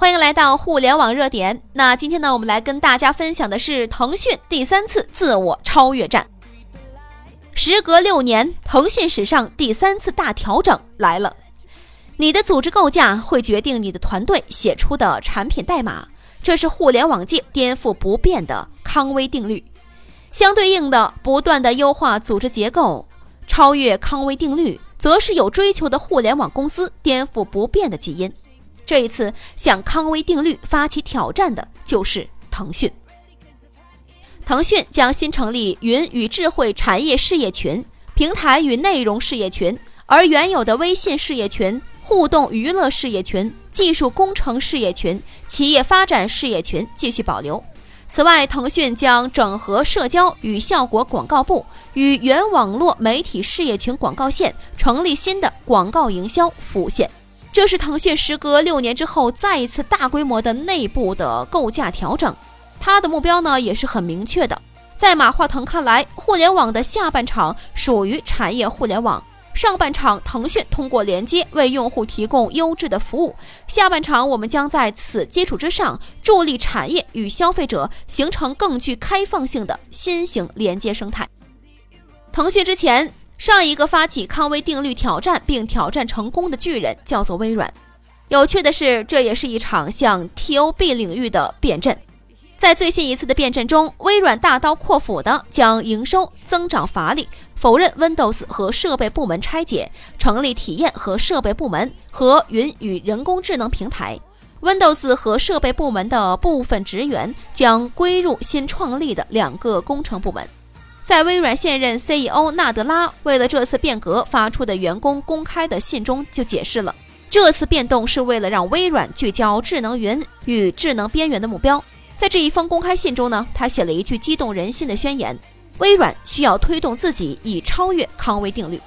欢迎来到互联网热点。那今天呢，我们来跟大家分享的是腾讯第三次自我超越战。时隔六年，腾讯史上第三次大调整来了。你的组织构架会决定你的团队写出的产品代码，这是互联网界颠覆不变的康威定律。相对应的，不断的优化组织结构，超越康威定律，则是有追求的互联网公司颠覆不变的基因。这一次向康威定律发起挑战的就是腾讯。腾讯将新成立云与智慧产业事业群、平台与内容事业群，而原有的微信事业群、互动娱乐事业群、技术工程事业群、企业发展事业群继续保留。此外，腾讯将整合社交与效果广告部与原网络媒体事业群广告线，成立新的广告营销服务线。这是腾讯时隔六年之后再一次大规模的内部的构架调整，它的目标呢也是很明确的。在马化腾看来，互联网的下半场属于产业互联网，上半场腾讯通过连接为用户提供优质的服务，下半场我们将在此基础之上助力产业与消费者形成更具开放性的新型连接生态。腾讯之前。上一个发起康威定律挑战并挑战成功的巨人叫做微软。有趣的是，这也是一场向 TOB 领域的变阵。在最新一次的变阵中，微软大刀阔斧地将营收增长乏力，否认 Windows 和设备部门拆解，成立体验和设备部门和云与人工智能平台。Windows 和设备部门的部分职员将归入新创立的两个工程部门。在微软现任 CEO 纳德拉为了这次变革发出的员工公开的信中就解释了，这次变动是为了让微软聚焦智能云与智能边缘的目标。在这一封公开信中呢，他写了一句激动人心的宣言：微软需要推动自己以超越康威定律。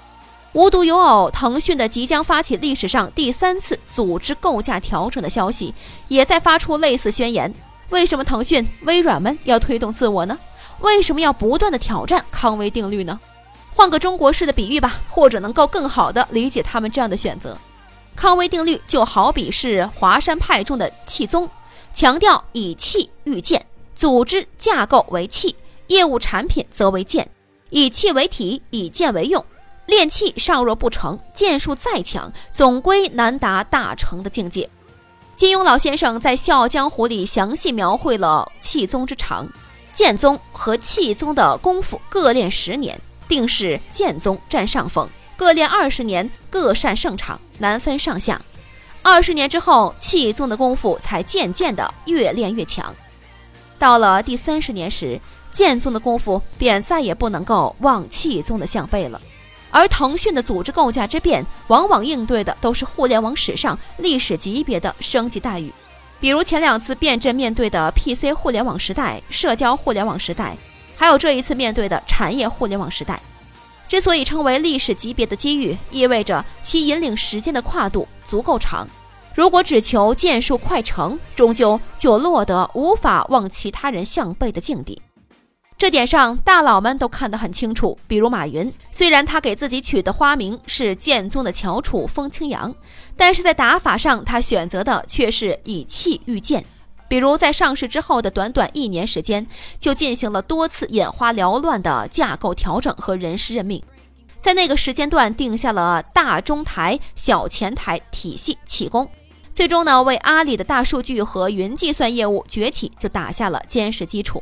无独有偶，腾讯的即将发起历史上第三次组织构架调整的消息，也在发出类似宣言。为什么腾讯、微软们要推动自我呢？为什么要不断的挑战康威定律呢？换个中国式的比喻吧，或者能够更好的理解他们这样的选择。康威定律就好比是华山派中的气宗，强调以气御剑，组织架构为气，业务产品则为剑，以气为体，以剑为用。练气尚若不成，剑术再强，总归难达大成的境界。金庸老先生在《笑傲江湖》里详细描绘了气宗之长。剑宗和气宗的功夫各练十年，定是剑宗占上风；各练二十年，各擅胜场，难分上下。二十年之后，气宗的功夫才渐渐的越练越强。到了第三十年时，剑宗的功夫便再也不能够望气宗的项背了。而腾讯的组织构架之变，往往应对的都是互联网史上历史级别的升级待遇。比如前两次变阵面对的 PC 互联网时代、社交互联网时代，还有这一次面对的产业互联网时代，之所以称为历史级别的机遇，意味着其引领时间的跨度足够长。如果只求剑术快成，终究就落得无法望其他人项背的境地。这点上，大佬们都看得很清楚。比如马云，虽然他给自己取的花名是剑宗的翘楚风清扬，但是在打法上，他选择的却是以气御剑。比如在上市之后的短短一年时间，就进行了多次眼花缭乱的架构调整和人事任命，在那个时间段定下了大中台、小前台体系气功，最终呢，为阿里的大数据和云计算业务崛起就打下了坚实基础。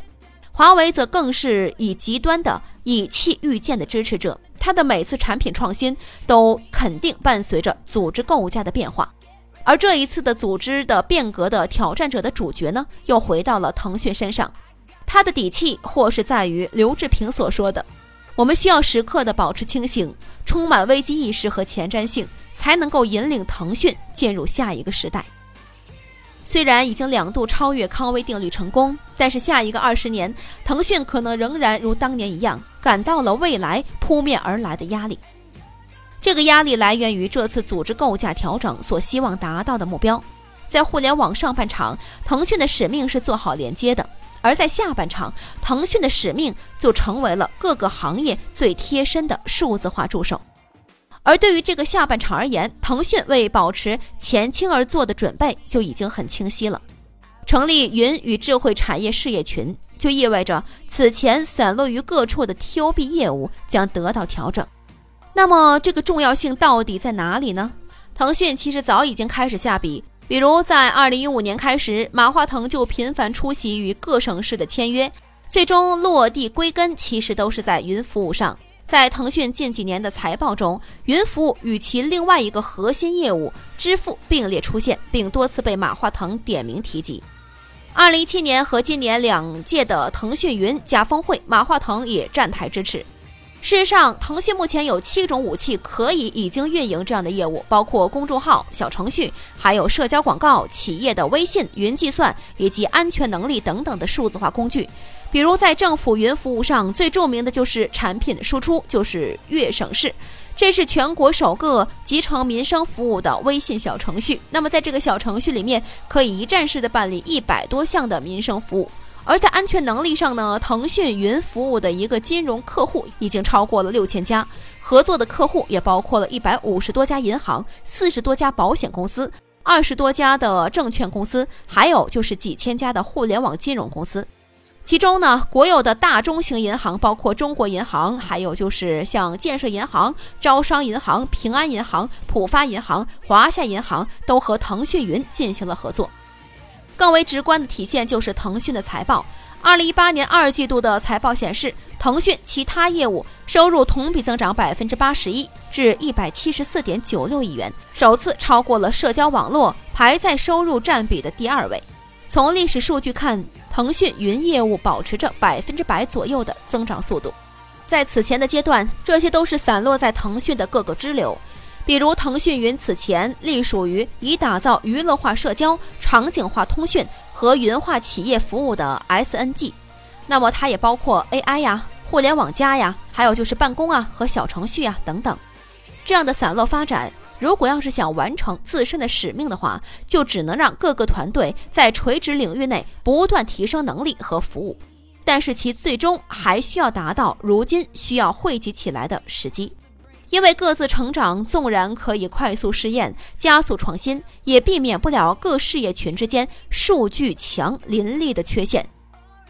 华为则更是以极端的以气御剑的支持者，它的每次产品创新都肯定伴随着组织构架的变化。而这一次的组织的变革的挑战者的主角呢，又回到了腾讯身上。他的底气或是在于刘志平所说的：“我们需要时刻的保持清醒，充满危机意识和前瞻性，才能够引领腾讯进入下一个时代。”虽然已经两度超越康威定律成功，但是下一个二十年，腾讯可能仍然如当年一样，感到了未来扑面而来的压力。这个压力来源于这次组织构架调整所希望达到的目标。在互联网上半场，腾讯的使命是做好连接的；而在下半场，腾讯的使命就成为了各个行业最贴身的数字化助手。而对于这个下半场而言，腾讯为保持前倾而做的准备就已经很清晰了。成立云与智慧产业事业群，就意味着此前散落于各处的 TOB 业务将得到调整。那么，这个重要性到底在哪里呢？腾讯其实早已经开始下笔，比如在2015年开始，马化腾就频繁出席与各省市的签约，最终落地归根，其实都是在云服务上。在腾讯近几年的财报中，云服务与其另外一个核心业务支付并列出现，并多次被马化腾点名提及。二零一七年和今年两届的腾讯云加峰会，马化腾也站台支持。事实上，腾讯目前有七种武器可以已经运营这样的业务，包括公众号、小程序，还有社交广告、企业的微信、云计算以及安全能力等等的数字化工具。比如在政府云服务上，最著名的就是产品输出，就是粤省事，这是全国首个集成民生服务的微信小程序。那么在这个小程序里面，可以一站式的办理一百多项的民生服务。而在安全能力上呢，腾讯云服务的一个金融客户已经超过了六千家，合作的客户也包括了一百五十多家银行、四十多家保险公司、二十多家的证券公司，还有就是几千家的互联网金融公司。其中呢，国有的大中型银行包括中国银行，还有就是像建设银行、招商银行、平安银行、浦发银行、华夏银行都和腾讯云进行了合作。更为直观的体现就是腾讯的财报。二零一八年二季度的财报显示，腾讯其他业务收入同比增长百分之八十一，至一百七十四点九六亿元，首次超过了社交网络，排在收入占比的第二位。从历史数据看，腾讯云业务保持着百分之百左右的增长速度，在此前的阶段，这些都是散落在腾讯的各个支流，比如腾讯云此前隶属于以打造娱乐化社交、场景化通讯和云化企业服务的 SNG，那么它也包括 AI 呀、互联网加呀，还有就是办公啊和小程序啊等等，这样的散落发展。如果要是想完成自身的使命的话，就只能让各个团队在垂直领域内不断提升能力和服务，但是其最终还需要达到如今需要汇集起来的时机。因为各自成长纵然可以快速试验、加速创新，也避免不了各事业群之间数据墙林立的缺陷。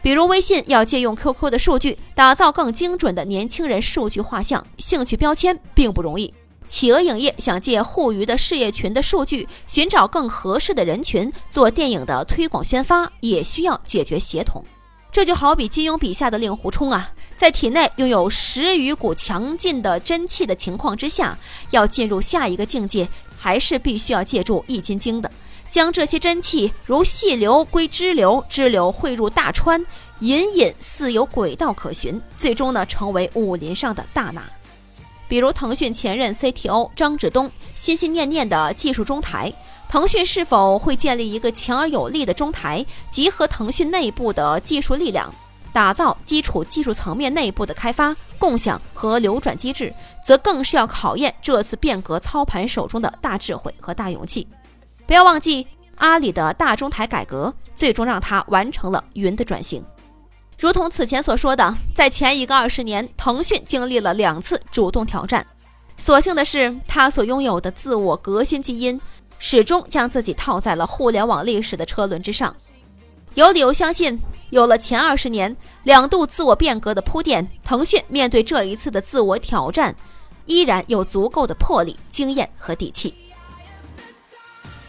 比如微信要借用 QQ 的数据，打造更精准的年轻人数据画像、兴趣标签，并不容易。企鹅影业想借互娱的事业群的数据，寻找更合适的人群做电影的推广宣发，也需要解决协同。这就好比金庸笔下的令狐冲啊，在体内拥有十余股强劲的真气的情况之下，要进入下一个境界，还是必须要借助易筋经的，将这些真气如细流归支流，支流汇入大川，隐隐似有轨道可循，最终呢，成为武林上的大拿。比如腾讯前任 CTO 张志东心心念念的技术中台，腾讯是否会建立一个强而有力的中台，集合腾讯内部的技术力量，打造基础技术层面内部的开发、共享和流转机制，则更是要考验这次变革操盘手中的大智慧和大勇气。不要忘记，阿里的大中台改革最终让他完成了云的转型。如同此前所说的，在前一个二十年，腾讯经历了两次主动挑战。所幸的是，他所拥有的自我革新基因，始终将自己套在了互联网历史的车轮之上。有理由相信，有了前二十年两度自我变革的铺垫，腾讯面对这一次的自我挑战，依然有足够的魄力、经验和底气。